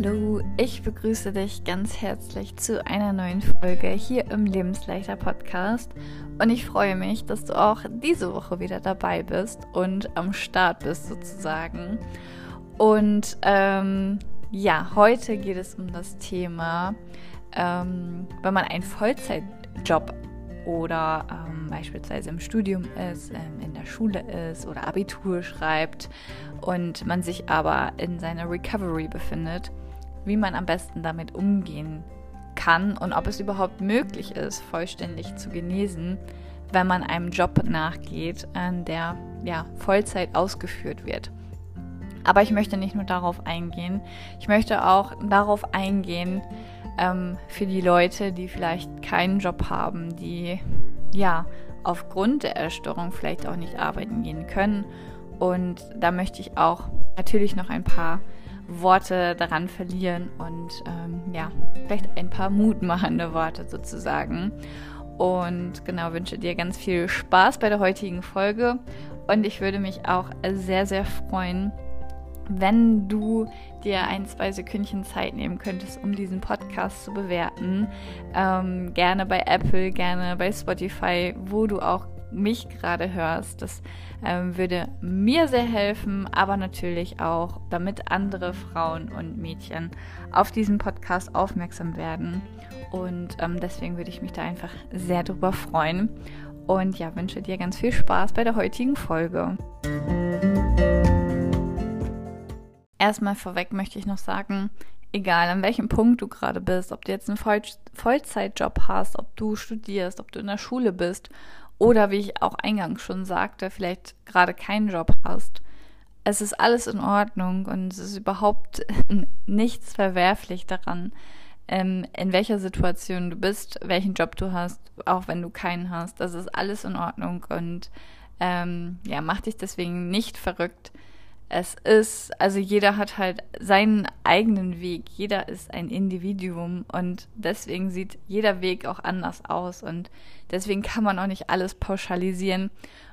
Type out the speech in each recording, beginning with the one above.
Hallo, ich begrüße dich ganz herzlich zu einer neuen Folge hier im Lebensleichter Podcast und ich freue mich, dass du auch diese Woche wieder dabei bist und am Start bist sozusagen. Und ähm, ja, heute geht es um das Thema, ähm, wenn man einen Vollzeitjob oder ähm, beispielsweise im Studium ist, ähm, in der Schule ist oder Abitur schreibt und man sich aber in seiner Recovery befindet, wie man am besten damit umgehen kann und ob es überhaupt möglich ist, vollständig zu genesen, wenn man einem Job nachgeht, der ja Vollzeit ausgeführt wird. Aber ich möchte nicht nur darauf eingehen, ich möchte auch darauf eingehen, ähm, für die Leute, die vielleicht keinen Job haben, die ja aufgrund der Erstörung vielleicht auch nicht arbeiten gehen können. Und da möchte ich auch natürlich noch ein paar Worte daran verlieren und ähm, ja, vielleicht ein paar mutmachende Worte sozusagen. Und genau, wünsche dir ganz viel Spaß bei der heutigen Folge. Und ich würde mich auch sehr, sehr freuen, wenn du dir ein, zwei Sekündchen Zeit nehmen könntest, um diesen Podcast zu bewerten. Ähm, gerne bei Apple, gerne bei Spotify, wo du auch mich gerade hörst. Das ähm, würde mir sehr helfen, aber natürlich auch, damit andere Frauen und Mädchen auf diesen Podcast aufmerksam werden. Und ähm, deswegen würde ich mich da einfach sehr drüber freuen. Und ja, wünsche dir ganz viel Spaß bei der heutigen Folge. Erstmal vorweg möchte ich noch sagen, egal an welchem Punkt du gerade bist, ob du jetzt einen Voll Vollzeitjob hast, ob du studierst, ob du in der Schule bist oder wie ich auch eingangs schon sagte, vielleicht gerade keinen Job hast. Es ist alles in Ordnung und es ist überhaupt nichts verwerflich daran, ähm, in welcher Situation du bist, welchen Job du hast, auch wenn du keinen hast. Das ist alles in Ordnung und ähm, ja, mach dich deswegen nicht verrückt es ist, also jeder hat halt seinen eigenen Weg, jeder ist ein Individuum und deswegen sieht jeder Weg auch anders aus und deswegen kann man auch nicht alles pauschalisieren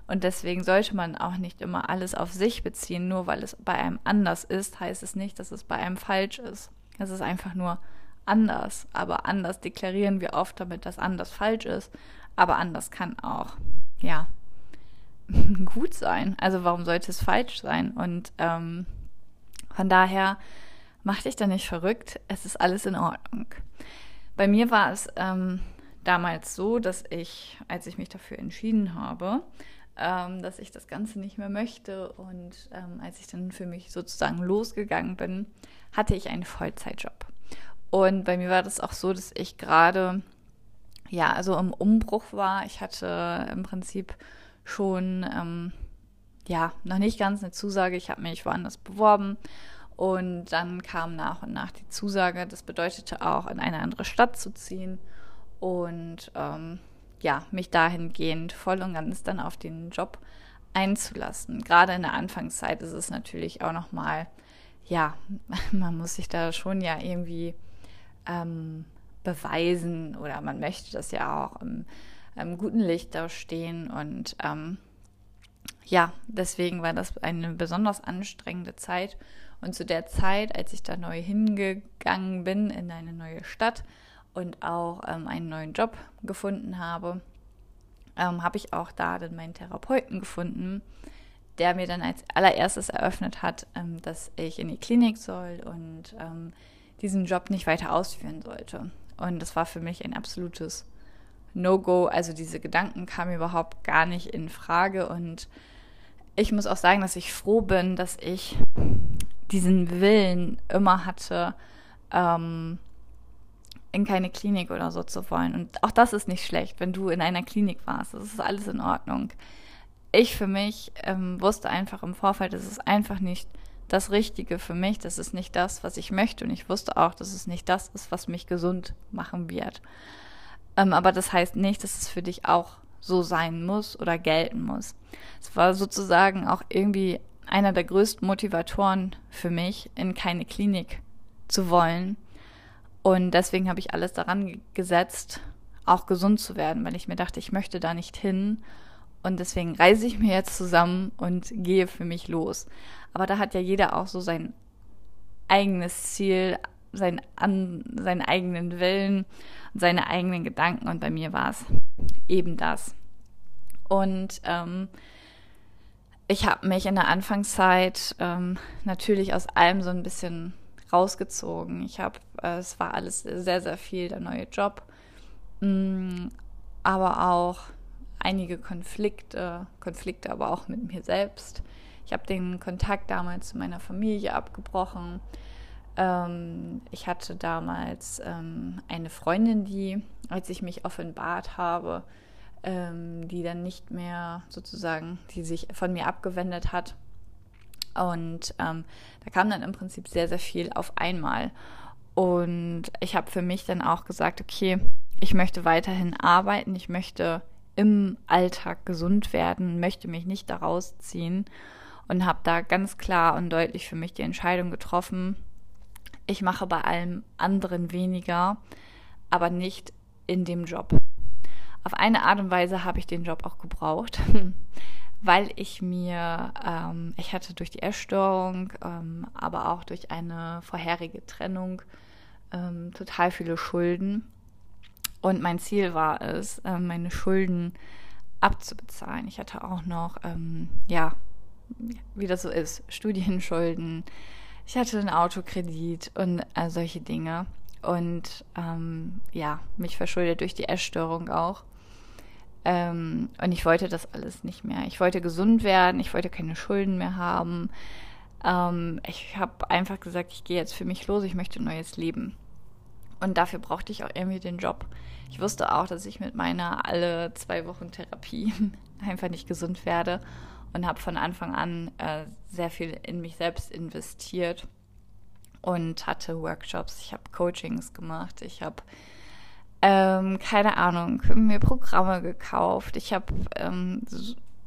und deswegen sollte man auch nicht immer alles auf sich beziehen, nur weil es bei einem anders ist, heißt es nicht, dass es bei einem falsch ist. Es ist einfach nur anders, aber anders deklarieren wir oft damit, dass anders falsch ist, aber anders kann auch, ja, gut sein. Also warum sollte es falsch sein? Und ähm, von daher mach dich da nicht verrückt. Es ist alles in Ordnung. Bei mir war es ähm, damals so, dass ich, als ich mich dafür entschieden habe, ähm, dass ich das Ganze nicht mehr möchte und ähm, als ich dann für mich sozusagen losgegangen bin, hatte ich einen Vollzeitjob. Und bei mir war das auch so, dass ich gerade ja, also im Umbruch war. Ich hatte im Prinzip schon, ähm, ja, noch nicht ganz eine Zusage. Ich habe mich woanders beworben und dann kam nach und nach die Zusage. Das bedeutete auch, in eine andere Stadt zu ziehen und ähm, ja, mich dahingehend voll und ganz dann auf den Job einzulassen. Gerade in der Anfangszeit ist es natürlich auch nochmal, ja, man muss sich da schon ja irgendwie ähm, beweisen oder man möchte das ja auch im ähm, guten Licht da stehen. Und ähm, ja, deswegen war das eine besonders anstrengende Zeit. Und zu der Zeit, als ich da neu hingegangen bin in eine neue Stadt und auch ähm, einen neuen Job gefunden habe, ähm, habe ich auch da dann meinen Therapeuten gefunden, der mir dann als allererstes eröffnet hat, ähm, dass ich in die Klinik soll und ähm, diesen Job nicht weiter ausführen sollte. Und das war für mich ein absolutes No-Go. Also diese Gedanken kamen überhaupt gar nicht in Frage. Und ich muss auch sagen, dass ich froh bin, dass ich diesen Willen immer hatte, ähm, in keine Klinik oder so zu wollen. Und auch das ist nicht schlecht, wenn du in einer Klinik warst. Das ist alles in Ordnung. Ich für mich ähm, wusste einfach im Vorfeld, das ist einfach nicht das Richtige für mich. Das ist nicht das, was ich möchte. Und ich wusste auch, dass es nicht das ist, was mich gesund machen wird. Ähm, aber das heißt nicht, dass es für dich auch so sein muss oder gelten muss. Es war sozusagen auch irgendwie einer der größten Motivatoren für mich, in keine Klinik zu wollen. Und deswegen habe ich alles daran gesetzt, auch gesund zu werden, weil ich mir dachte, ich möchte da nicht hin. Und deswegen reise ich mir jetzt zusammen und gehe für mich los. Aber da hat ja jeder auch so sein eigenes Ziel, seinen, an, seinen eigenen Willen und seine eigenen Gedanken. Und bei mir war es eben das. Und ähm, ich habe mich in der Anfangszeit ähm, natürlich aus allem so ein bisschen rausgezogen. Ich habe, äh, es war alles sehr, sehr viel der neue Job, mh, mm, aber auch einige Konflikte, Konflikte aber auch mit mir selbst. Ich habe den Kontakt damals zu meiner Familie abgebrochen. Ähm, ich hatte damals ähm, eine Freundin, die, als ich mich offenbart habe, ähm, die dann nicht mehr sozusagen, die sich von mir abgewendet hat. Und ähm, da kam dann im Prinzip sehr, sehr viel auf einmal. Und ich habe für mich dann auch gesagt, okay, ich möchte weiterhin arbeiten, ich möchte im Alltag gesund werden, möchte mich nicht daraus ziehen und habe da ganz klar und deutlich für mich die Entscheidung getroffen, ich mache bei allem anderen weniger, aber nicht in dem Job. Auf eine Art und Weise habe ich den Job auch gebraucht, weil ich mir, ähm, ich hatte durch die Essstörung, ähm, aber auch durch eine vorherige Trennung ähm, total viele Schulden. Und mein Ziel war es, äh, meine Schulden abzubezahlen. Ich hatte auch noch, ähm, ja, wie das so ist, Studienschulden. Ich hatte einen Autokredit und äh, solche Dinge. Und ähm, ja, mich verschuldet durch die Essstörung auch. Ähm, und ich wollte das alles nicht mehr. Ich wollte gesund werden, ich wollte keine Schulden mehr haben. Ähm, ich habe einfach gesagt, ich gehe jetzt für mich los, ich möchte ein neues Leben. Und dafür brauchte ich auch irgendwie den Job. Ich wusste auch, dass ich mit meiner alle zwei Wochen Therapie einfach nicht gesund werde und habe von Anfang an äh, sehr viel in mich selbst investiert und hatte Workshops, ich habe Coachings gemacht, ich habe ähm, keine Ahnung, mir Programme gekauft. Ich habe ähm,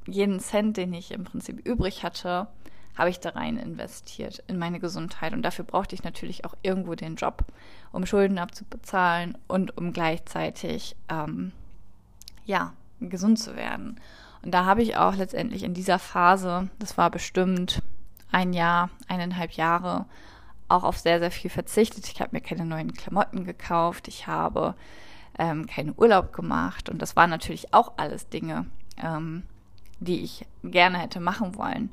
jeden Cent, den ich im Prinzip übrig hatte, habe ich da rein investiert in meine Gesundheit. Und dafür brauchte ich natürlich auch irgendwo den Job, um Schulden abzubezahlen und um gleichzeitig ähm, ja gesund zu werden. Und da habe ich auch letztendlich in dieser Phase, das war bestimmt ein Jahr, eineinhalb Jahre, auch auf sehr, sehr viel verzichtet. Ich habe mir keine neuen Klamotten gekauft. Ich habe ähm, keinen Urlaub gemacht. Und das waren natürlich auch alles Dinge, ähm, die ich gerne hätte machen wollen.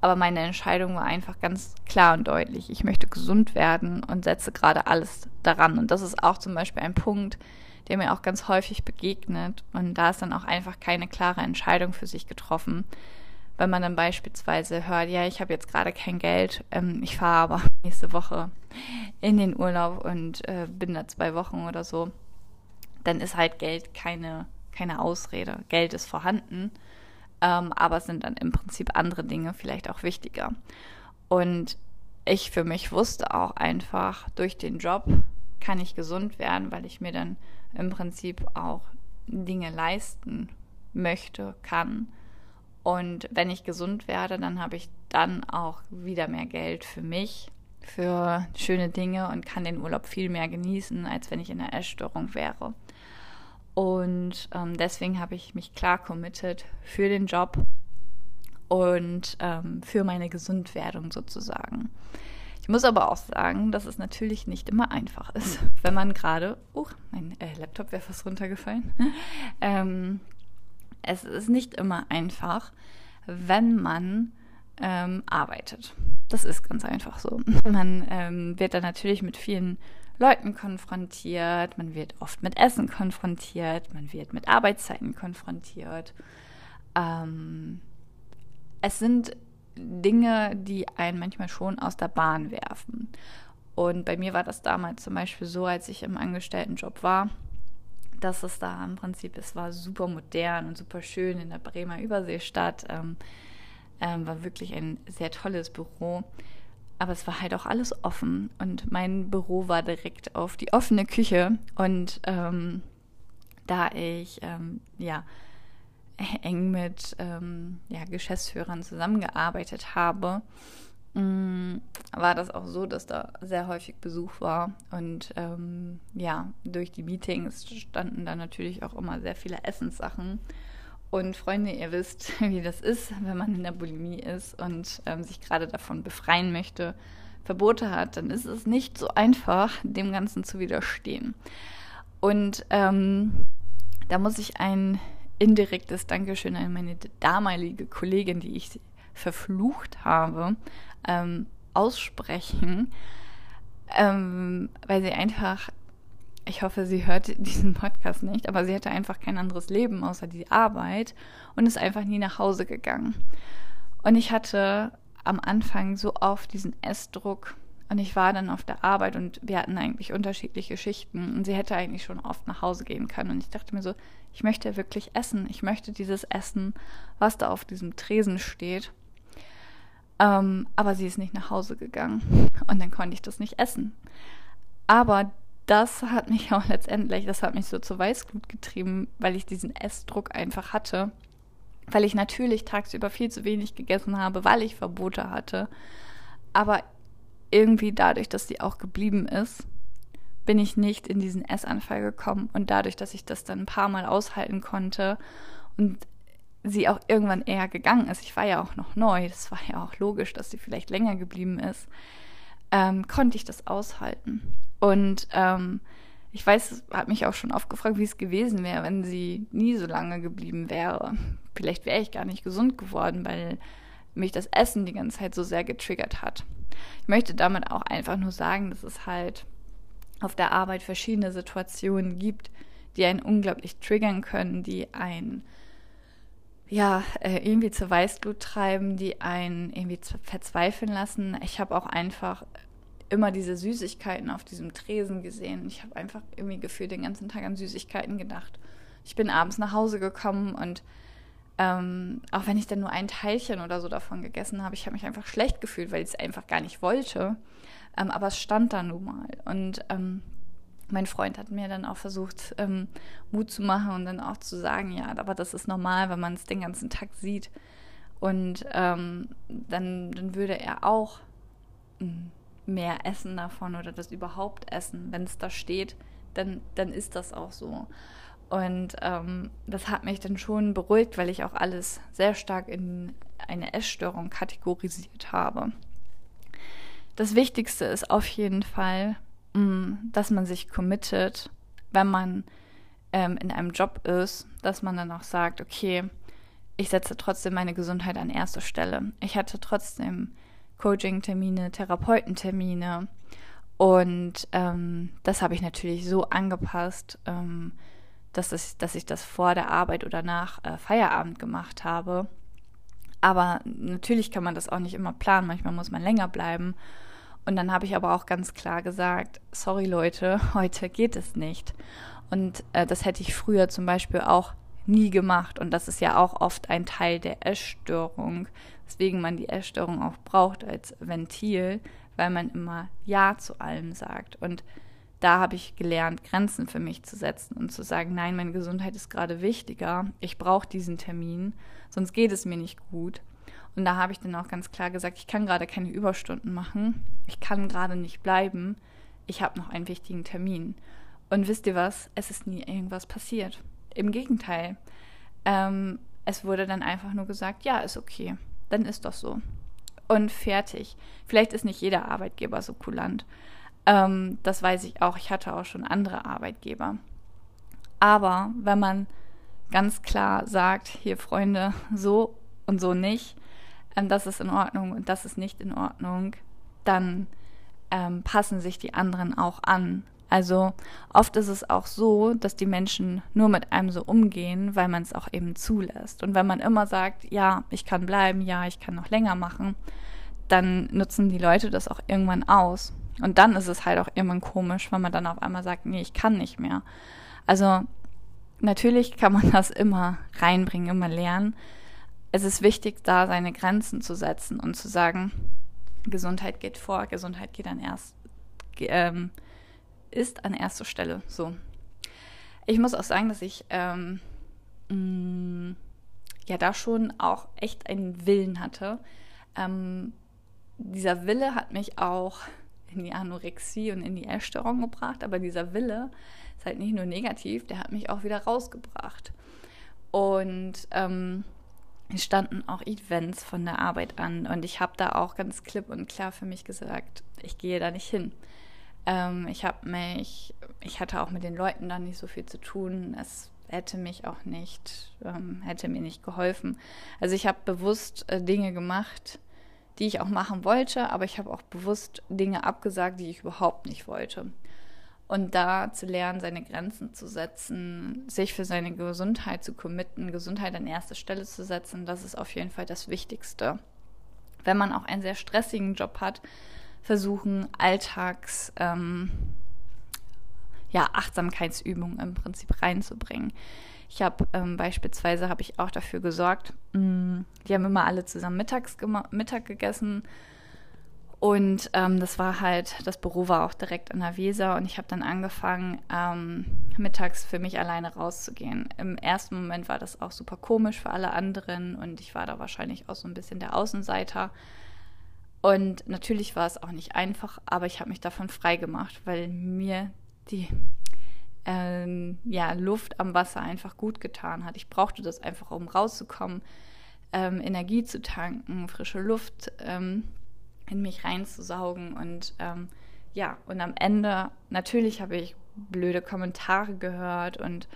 Aber meine Entscheidung war einfach ganz klar und deutlich. Ich möchte gesund werden und setze gerade alles daran. Und das ist auch zum Beispiel ein Punkt, der mir auch ganz häufig begegnet. Und da ist dann auch einfach keine klare Entscheidung für sich getroffen. Wenn man dann beispielsweise hört, ja, ich habe jetzt gerade kein Geld, ähm, ich fahre aber nächste Woche in den Urlaub und äh, bin da zwei Wochen oder so dann ist halt Geld keine, keine Ausrede. Geld ist vorhanden, ähm, aber sind dann im Prinzip andere Dinge vielleicht auch wichtiger. Und ich für mich wusste auch einfach, durch den Job kann ich gesund werden, weil ich mir dann im Prinzip auch Dinge leisten möchte, kann. Und wenn ich gesund werde, dann habe ich dann auch wieder mehr Geld für mich, für schöne Dinge und kann den Urlaub viel mehr genießen, als wenn ich in einer Essstörung wäre. Und ähm, deswegen habe ich mich klar committed für den Job und ähm, für meine Gesundwerdung sozusagen. Ich muss aber auch sagen, dass es natürlich nicht immer einfach ist, wenn man gerade, uh, mein äh, Laptop wäre fast runtergefallen. ähm, es ist nicht immer einfach, wenn man ähm, arbeitet. Das ist ganz einfach so. Man ähm, wird dann natürlich mit vielen Leuten konfrontiert, man wird oft mit Essen konfrontiert, man wird mit Arbeitszeiten konfrontiert. Ähm, es sind Dinge, die einen manchmal schon aus der Bahn werfen. Und bei mir war das damals zum Beispiel so, als ich im Angestelltenjob war, dass es da im Prinzip, es war super modern und super schön in der Bremer Überseestadt, ähm, ähm, war wirklich ein sehr tolles Büro. Aber es war halt auch alles offen und mein Büro war direkt auf die offene Küche. Und ähm, da ich ähm, ja eng mit ähm, ja, Geschäftsführern zusammengearbeitet habe, mh, mm, war das auch so, dass da sehr häufig Besuch war. Und ähm, ja, durch die Meetings standen da natürlich auch immer sehr viele Essenssachen. Und Freunde, ihr wisst, wie das ist, wenn man in der Bulimie ist und ähm, sich gerade davon befreien möchte, Verbote hat, dann ist es nicht so einfach, dem Ganzen zu widerstehen. Und ähm, da muss ich ein indirektes Dankeschön an meine damalige Kollegin, die ich verflucht habe, ähm, aussprechen, ähm, weil sie einfach, ich hoffe, sie hört diesen Podcast nicht, aber sie hatte einfach kein anderes Leben außer die Arbeit und ist einfach nie nach Hause gegangen. Und ich hatte am Anfang so oft diesen Essdruck und ich war dann auf der Arbeit und wir hatten eigentlich unterschiedliche Schichten und sie hätte eigentlich schon oft nach Hause gehen können. Und ich dachte mir so, ich möchte wirklich essen. Ich möchte dieses Essen, was da auf diesem Tresen steht. Ähm, aber sie ist nicht nach Hause gegangen und dann konnte ich das nicht essen. Aber das hat mich auch letztendlich, das hat mich so zur Weißglut getrieben, weil ich diesen Essdruck einfach hatte weil ich natürlich tagsüber viel zu wenig gegessen habe, weil ich Verbote hatte. Aber irgendwie dadurch, dass sie auch geblieben ist, bin ich nicht in diesen Essanfall gekommen. Und dadurch, dass ich das dann ein paar Mal aushalten konnte und sie auch irgendwann eher gegangen ist, ich war ja auch noch neu, das war ja auch logisch, dass sie vielleicht länger geblieben ist, ähm, konnte ich das aushalten. Und ähm, ich weiß, hat mich auch schon oft gefragt, wie es gewesen wäre, wenn sie nie so lange geblieben wäre. Vielleicht wäre ich gar nicht gesund geworden, weil mich das Essen die ganze Zeit so sehr getriggert hat. Ich möchte damit auch einfach nur sagen, dass es halt auf der Arbeit verschiedene Situationen gibt, die einen unglaublich triggern können, die einen ja, äh, irgendwie zur Weißglut treiben, die einen irgendwie verzweifeln lassen. Ich habe auch einfach immer diese Süßigkeiten auf diesem Tresen gesehen. Ich habe einfach irgendwie gefühlt den ganzen Tag an Süßigkeiten gedacht. Ich bin abends nach Hause gekommen und ähm, auch wenn ich dann nur ein Teilchen oder so davon gegessen habe, ich habe mich einfach schlecht gefühlt, weil ich es einfach gar nicht wollte. Ähm, aber es stand da nun mal. Und ähm, mein Freund hat mir dann auch versucht, ähm, Mut zu machen und dann auch zu sagen, ja, aber das ist normal, wenn man es den ganzen Tag sieht. Und ähm, dann, dann würde er auch hm, mehr essen davon oder das überhaupt essen. Wenn es da steht, dann, dann ist das auch so. Und ähm, das hat mich dann schon beruhigt, weil ich auch alles sehr stark in eine Essstörung kategorisiert habe. Das Wichtigste ist auf jeden Fall, mh, mm, dass man sich committet, wenn man ähm, in einem Job ist, dass man dann auch sagt, okay, ich setze trotzdem meine Gesundheit an erste Stelle. Ich hatte trotzdem Coaching-Termine, Therapeutentermine. Und ähm, das habe ich natürlich so angepasst, ähm, dass, es, dass ich das vor der Arbeit oder nach äh, Feierabend gemacht habe. Aber natürlich kann man das auch nicht immer planen. Manchmal muss man länger bleiben. Und dann habe ich aber auch ganz klar gesagt, sorry Leute, heute geht es nicht. Und äh, das hätte ich früher zum Beispiel auch nie gemacht. Und das ist ja auch oft ein Teil der Essstörung, weswegen man die Essstörung auch braucht als Ventil, weil man immer Ja zu allem sagt. Und da habe ich gelernt, Grenzen für mich zu setzen und zu sagen, nein, meine Gesundheit ist gerade wichtiger, ich brauche diesen Termin, sonst geht es mir nicht gut. Und da habe ich dann auch ganz klar gesagt, ich kann gerade keine Überstunden machen, ich kann gerade nicht bleiben, ich habe noch einen wichtigen Termin. Und wisst ihr was? Es ist nie irgendwas passiert. Im Gegenteil. Ähm, es wurde dann einfach nur gesagt, ja, ist okay dann ist das so. Und fertig. Vielleicht ist nicht jeder Arbeitgeber so kulant. Ähm, das weiß ich auch. Ich hatte auch schon andere Arbeitgeber. Aber wenn man ganz klar sagt, hier Freunde, so und so nicht, ähm, das ist in Ordnung und das ist nicht in Ordnung, dann ähm, passen sich die anderen auch an. Also oft ist es auch so, dass die Menschen nur mit einem so umgehen, weil man es auch eben zulässt. Und wenn man immer sagt, ja, ich kann bleiben, ja, ich kann noch länger machen, dann nutzen die Leute das auch irgendwann aus. Und dann ist es halt auch irgendwann komisch, wenn man dann auf einmal sagt, nee, ich kann nicht mehr. Also natürlich kann man das immer reinbringen, immer lernen. Es ist wichtig, da seine Grenzen zu setzen und zu sagen, Gesundheit geht vor, Gesundheit geht dann erst. Ähm, ist an erster Stelle. So. Ich muss auch sagen, dass ich ähm, mh, mm, ja da schon auch echt einen Willen hatte. Ähm, dieser Wille hat mich auch in die Anorexie und in die Essstörung gebracht, aber dieser Wille ist halt nicht nur negativ, der hat mich auch wieder rausgebracht. Und ähm, standen auch Events von der Arbeit an und ich habe da auch ganz klipp und klar für mich gesagt, ich gehe da nicht hin. Ähm, ich habe mich, ich hatte auch mit den Leuten da nicht so viel zu tun. Es hätte mich auch nicht, ähm, hätte mir nicht geholfen. Also ich habe bewusst äh, Dinge gemacht, die ich auch machen wollte, aber ich habe auch bewusst Dinge abgesagt, die ich überhaupt nicht wollte. Und da zu lernen, seine Grenzen zu setzen, sich für seine Gesundheit zu committen, Gesundheit an erste Stelle zu setzen, das ist auf jeden Fall das Wichtigste. Wenn man auch einen sehr stressigen Job hat, versuchen, Alltags, ähm, ja, Achtsamkeitsübungen im Prinzip reinzubringen. Ich habe ähm, beispielsweise habe ich auch dafür gesorgt, mh, mm, die haben immer alle zusammen mittags Mittag gegessen und ähm, das war halt, das Büro war auch direkt an der Weser und ich habe dann angefangen, ähm, mittags für mich alleine rauszugehen. Im ersten Moment war das auch super komisch für alle anderen und ich war da wahrscheinlich auch so ein bisschen der Außenseiter. Und natürlich war es auch nicht einfach, aber ich habe mich davon frei gemacht, weil mir die ähm, ja, Luft am Wasser einfach gut getan hat. Ich brauchte das einfach, um rauszukommen, ähm, Energie zu tanken, frische Luft ähm, in mich reinzusaugen. Und ähm, ja, und am Ende, natürlich habe ich blöde Kommentare gehört und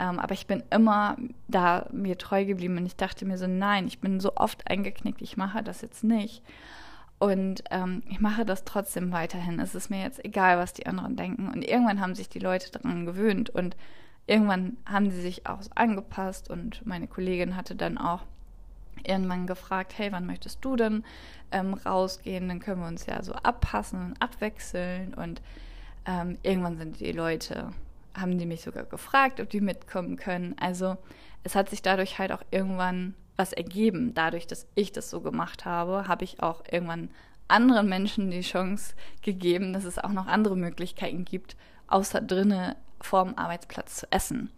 ähm, aber ich bin immer da mir treu geblieben und ich dachte mir so, nein, ich bin so oft eingeknickt, ich mache das jetzt nicht. Und ähm, ich mache das trotzdem weiterhin. Es ist mir jetzt egal, was die anderen denken. Und irgendwann haben sich die Leute daran gewöhnt und irgendwann haben sie sich auch angepasst und meine Kollegin hatte dann auch irgendwann gefragt, hey, wann möchtest du denn ähm, rausgehen? Dann können wir uns ja so abpassen und abwechseln. Und ähm, irgendwann sind die Leute, haben die mich sogar gefragt, ob die mitkommen können. Also es hat sich dadurch halt auch irgendwann was ergeben. Dadurch, dass ich das so gemacht habe, habe ich auch irgendwann anderen Menschen die Chance gegeben, dass es auch noch andere Möglichkeiten gibt, außer drinnen vorm Arbeitsplatz zu essen.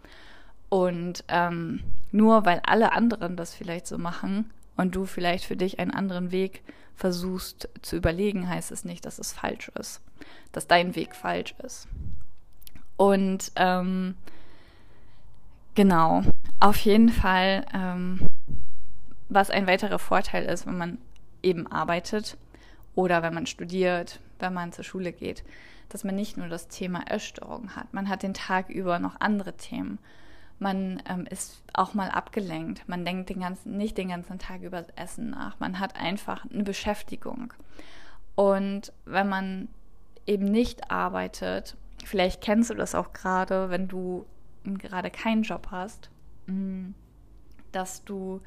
Und ähm, nur weil alle anderen das vielleicht so machen und du vielleicht für dich einen anderen Weg versuchst zu überlegen, heißt es nicht, dass es falsch ist, dass dein Weg falsch ist. Und ähm, genau, auf jeden Fall, ähm, was ein weiterer Vorteil ist, wenn man eben arbeitet oder wenn man studiert, wenn man zur Schule geht, dass man nicht nur das Thema Essstörung hat, man hat den Tag über noch andere Themen man ähm, ist auch mal abgelenkt. Man denkt den ganzen, nicht den ganzen Tag über das Essen nach. Man hat einfach eine Beschäftigung. Und wenn man eben nicht arbeitet, vielleicht kennst du das auch gerade, wenn du gerade keinen Job hast, mm, dass du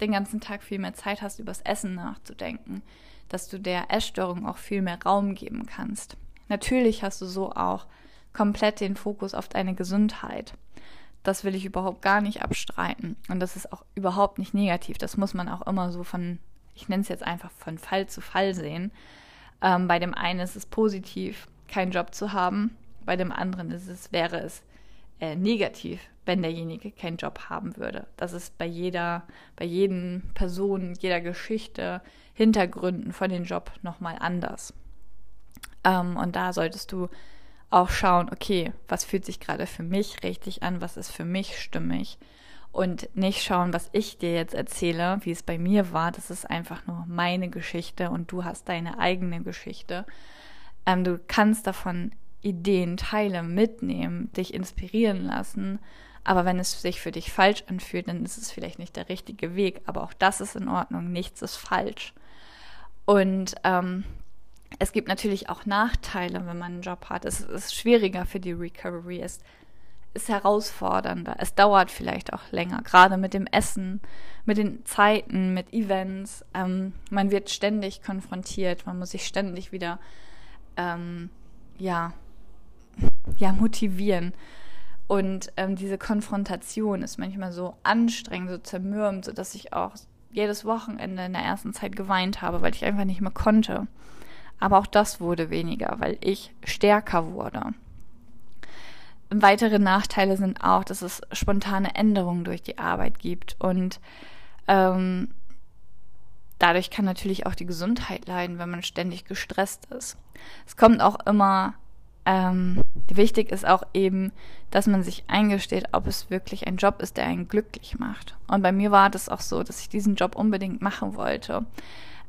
den ganzen Tag viel mehr Zeit hast, über das Essen nachzudenken, dass du der Essstörung auch viel mehr Raum geben kannst. Natürlich hast du so auch komplett den Fokus auf deine Gesundheit. Das will ich überhaupt gar nicht abstreiten. Und das ist auch überhaupt nicht negativ. Das muss man auch immer so von, ich nenne es jetzt einfach von Fall zu Fall sehen. Ähm, bei dem einen ist es positiv, keinen Job zu haben. Bei dem anderen ist es, wäre es äh, negativ, wenn derjenige keinen Job haben würde. Das ist bei jeder, bei jedem Person, jeder Geschichte, Hintergründen von dem Job nochmal anders. Ähm, und da solltest du auch schauen, okay, was fühlt sich gerade für mich richtig an, was ist für mich stimmig und nicht schauen, was ich dir jetzt erzähle, wie es bei mir war. Das ist einfach nur meine Geschichte und du hast deine eigene Geschichte. Ähm, du kannst davon Ideen, Teile mitnehmen, dich inspirieren lassen. Aber wenn es sich für dich falsch anfühlt, dann ist es vielleicht nicht der richtige Weg. Aber auch das ist in Ordnung. Nichts ist falsch. Und ähm, es gibt natürlich auch Nachteile, wenn man einen Job hat. Es ist schwieriger für die Recovery. Es ist herausfordernder. Es dauert vielleicht auch länger, gerade mit dem Essen, mit den Zeiten, mit Events. Ähm, man wird ständig konfrontiert. Man muss sich ständig wieder, ähm, ja, ja, motivieren. Und ähm, diese Konfrontation ist manchmal so anstrengend, so zermürbend, sodass ich auch jedes Wochenende in der ersten Zeit geweint habe, weil ich einfach nicht mehr konnte. Aber auch das wurde weniger, weil ich stärker wurde. Weitere Nachteile sind auch, dass es spontane Änderungen durch die Arbeit gibt und ähm, dadurch kann natürlich auch die Gesundheit leiden, wenn man ständig gestresst ist. Es kommt auch immer ähm, wichtig ist auch eben, dass man sich eingesteht, ob es wirklich ein Job ist, der einen glücklich macht. Und bei mir war das auch so, dass ich diesen Job unbedingt machen wollte.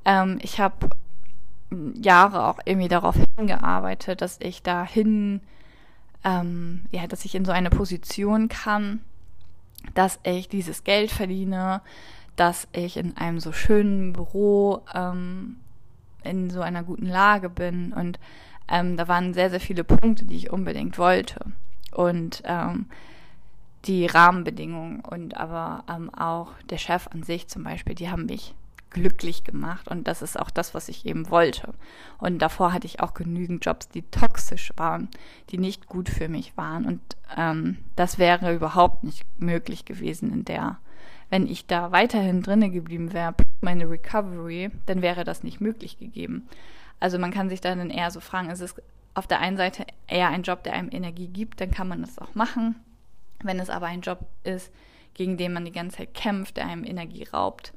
Ähm, ich habe Jahre auch irgendwie darauf hingearbeitet, dass ich dahin, ähm, ja, dass ich in so eine Position kann, dass ich dieses Geld verdiene, dass ich in einem so schönen Büro ähm, in so einer guten Lage bin und ähm, da waren sehr, sehr viele Punkte, die ich unbedingt wollte. Und ähm, die Rahmenbedingungen und aber ähm, auch der Chef an sich zum Beispiel, die haben mich glücklich gemacht und das ist auch das, was ich eben wollte. Und davor hatte ich auch genügend Jobs, die toxisch waren, die nicht gut für mich waren und ähm, das wäre überhaupt nicht möglich gewesen in der, wenn ich da weiterhin drinne geblieben wäre, meine Recovery, dann wäre das nicht möglich gegeben. Also man kann sich dann eher so fragen, ist es auf der einen Seite eher ein Job, der einem Energie gibt, dann kann man das auch machen. Wenn es aber ein Job ist, gegen den man die ganze Zeit kämpft, der einem Energie raubt,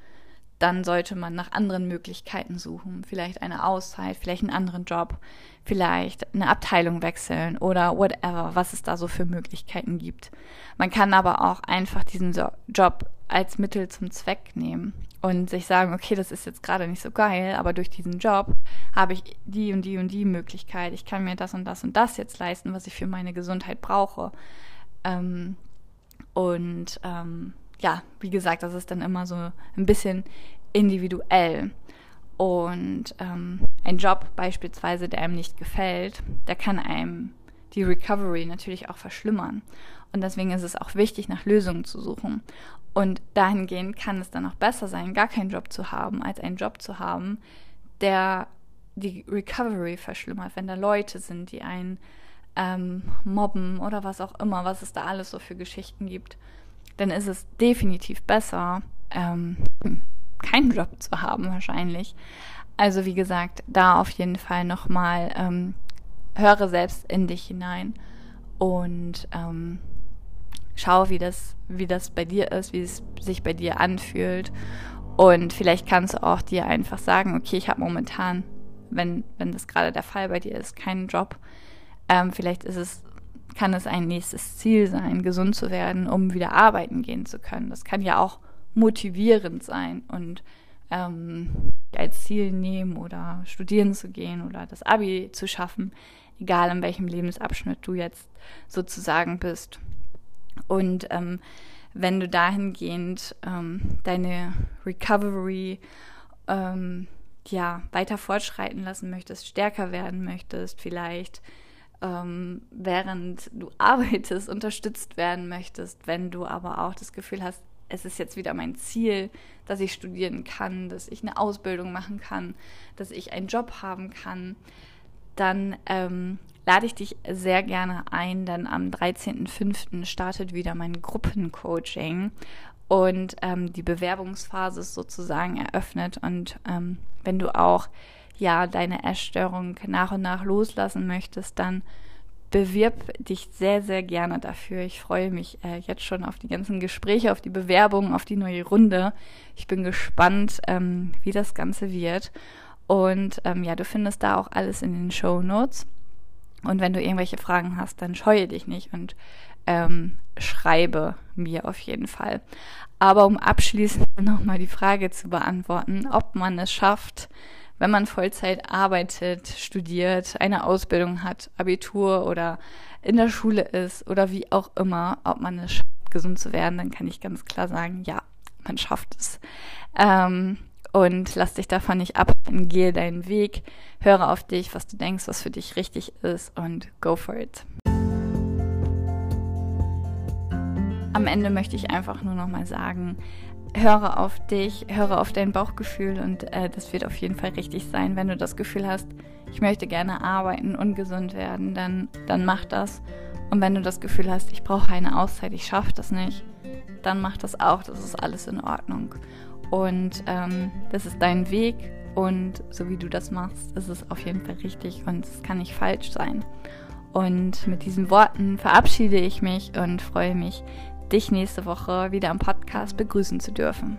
dann sollte man nach anderen Möglichkeiten suchen. Vielleicht eine Auszeit, vielleicht einen anderen Job, vielleicht eine Abteilung wechseln oder whatever, was es da so für Möglichkeiten gibt. Man kann aber auch einfach diesen Job als Mittel zum Zweck nehmen und sich sagen, okay, das ist jetzt gerade nicht so geil, aber durch diesen Job habe ich die und die und die Möglichkeit. Ich kann mir das und das und das jetzt leisten, was ich für meine Gesundheit brauche. Ähm, und ähm, ja, wie gesagt, das ist dann immer so ein bisschen individuell. Und ähm, ein Job beispielsweise, der einem nicht gefällt, der kann einem die Recovery natürlich auch verschlimmern. Und deswegen ist es auch wichtig, nach Lösungen zu suchen. Und dahingehend kann es dann auch besser sein, gar keinen Job zu haben, als einen Job zu haben, der die Recovery verschlimmert, wenn da Leute sind, die einen ähm, mobben oder was auch immer, was es da alles so für Geschichten gibt, dann ist es definitiv besser, ähm, keinen Job zu haben wahrscheinlich. Also wie gesagt, da auf jeden Fall nochmal ähm, höre selbst in dich hinein und ähm, schau, wie das, wie das bei dir ist, wie es sich bei dir anfühlt. Und vielleicht kannst du auch dir einfach sagen, okay, ich habe momentan, wenn, wenn das gerade der Fall bei dir ist, keinen Job. Ähm, vielleicht ist es, kann es ein nächstes Ziel sein, gesund zu werden, um wieder arbeiten gehen zu können. Das kann ja auch motivierend sein und ähm, als Ziel nehmen oder studieren zu gehen oder das Abi zu schaffen, egal in welchem Lebensabschnitt du jetzt sozusagen bist. Und ähm, wenn du dahingehend ähm, deine Recovery ähm, ja, weiter fortschreiten lassen möchtest, stärker werden möchtest, vielleicht ähm, während du arbeitest, unterstützt werden möchtest, wenn du aber auch das Gefühl hast, es ist jetzt wieder mein Ziel, dass ich studieren kann, dass ich eine Ausbildung machen kann, dass ich einen Job haben kann, dann ähm, lade ich dich sehr gerne ein, denn am 13.05. startet wieder mein Gruppencoaching und ähm, die Bewerbungsphase ist sozusagen eröffnet und ähm, wenn du auch ja deine Essstörung nach und nach loslassen möchtest, dann bewirb dich sehr, sehr gerne dafür. Ich freue mich äh, jetzt schon auf die ganzen Gespräche, auf die Bewerbungen, auf die neue Runde. Ich bin gespannt, ähm, wie das Ganze wird. Und ähm, ja, du findest da auch alles in den Show Notes. Und wenn du irgendwelche Fragen hast, dann scheue dich nicht und ähm, schreibe mir auf jeden Fall. Aber um abschließend nochmal die Frage zu beantworten, ob man es schafft, wenn man Vollzeit arbeitet, studiert, eine Ausbildung hat, Abitur oder in der Schule ist oder wie auch immer, ob man es schafft, gesund zu werden, dann kann ich ganz klar sagen, ja, man schafft es. Ähm, und lass dich davon nicht abhalten, gehe deinen Weg, höre auf dich, was du denkst, was für dich richtig ist und go for it. Am Ende möchte ich einfach nur noch mal sagen, höre auf dich, höre auf dein Bauchgefühl und äh, das wird auf jeden Fall richtig sein. Wenn du das Gefühl hast, ich möchte gerne arbeiten und gesund werden, dann, dann mach das. Und wenn du das Gefühl hast, ich brauche eine Auszeit, ich schaffe das nicht, dann mach das auch. Das ist alles in Ordnung. Und ähm, das ist dein Weg und so wie du das machst, ist es auf jeden Fall richtig und es kann nicht falsch sein. Und mit diesen Worten verabschiede ich mich und freue mich, dich nächste Woche wieder am Podcast begrüßen zu dürfen.